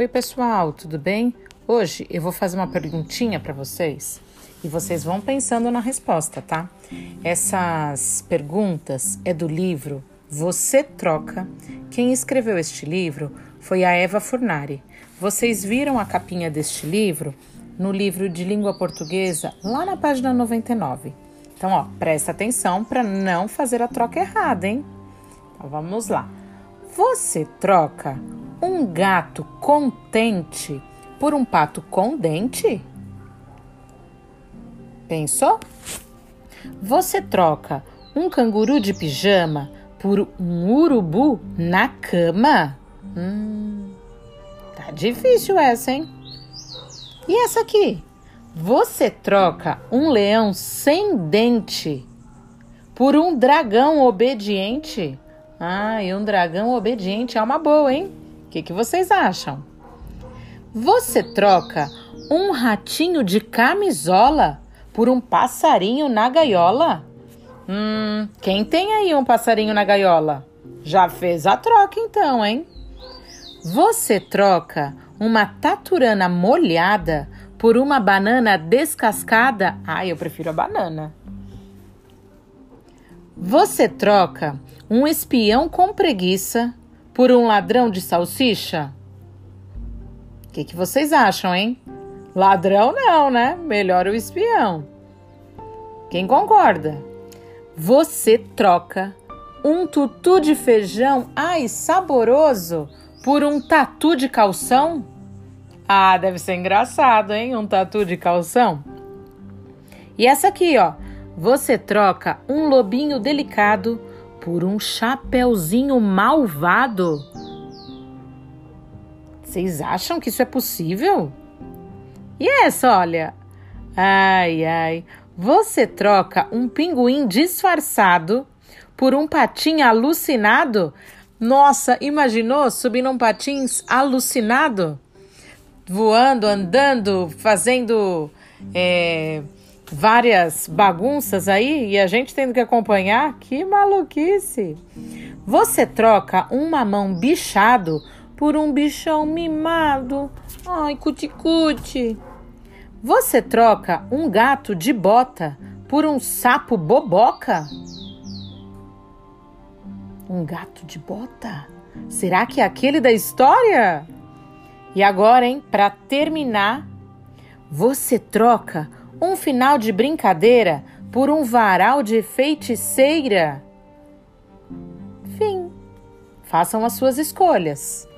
Oi, pessoal, tudo bem? Hoje eu vou fazer uma perguntinha para vocês e vocês vão pensando na resposta, tá? Essas perguntas é do livro Você Troca. Quem escreveu este livro foi a Eva Furnari. Vocês viram a capinha deste livro no livro de língua portuguesa lá na página 99. Então, ó, presta atenção para não fazer a troca errada, hein? Então, vamos lá. Você troca um gato contente por um pato com dente? Pensou? Você troca um canguru de pijama por um urubu na cama? Hum, tá difícil essa, hein? E essa aqui? Você troca um leão sem dente por um dragão obediente? Ah, e um dragão obediente é uma boa, hein? O que, que vocês acham? Você troca um ratinho de camisola por um passarinho na gaiola? Hum, quem tem aí um passarinho na gaiola? Já fez a troca então, hein? Você troca uma taturana molhada por uma banana descascada? Ah, eu prefiro a banana. Você troca um espião com preguiça por um ladrão de salsicha? O que, que vocês acham, hein? Ladrão não, né? Melhor o espião. Quem concorda? Você troca um tutu de feijão, ai, saboroso, por um tatu de calção? Ah, deve ser engraçado, hein? Um tatu de calção. E essa aqui, ó. Você troca um lobinho delicado por um chapeuzinho malvado? Vocês acham que isso é possível? E essa, olha? Ai, ai. Você troca um pinguim disfarçado por um patim alucinado? Nossa, imaginou subindo um patins alucinado? Voando, andando, fazendo é, várias bagunças aí e a gente tendo que acompanhar? Que maluquice! Você troca um mamão bichado por um bichão mimado. Ai, cuticute. Você troca um gato de bota por um sapo boboca? Um gato de bota? Será que é aquele da história? E agora, hein, para terminar, você troca um final de brincadeira por um varal de feiticeira? Fim. Façam as suas escolhas.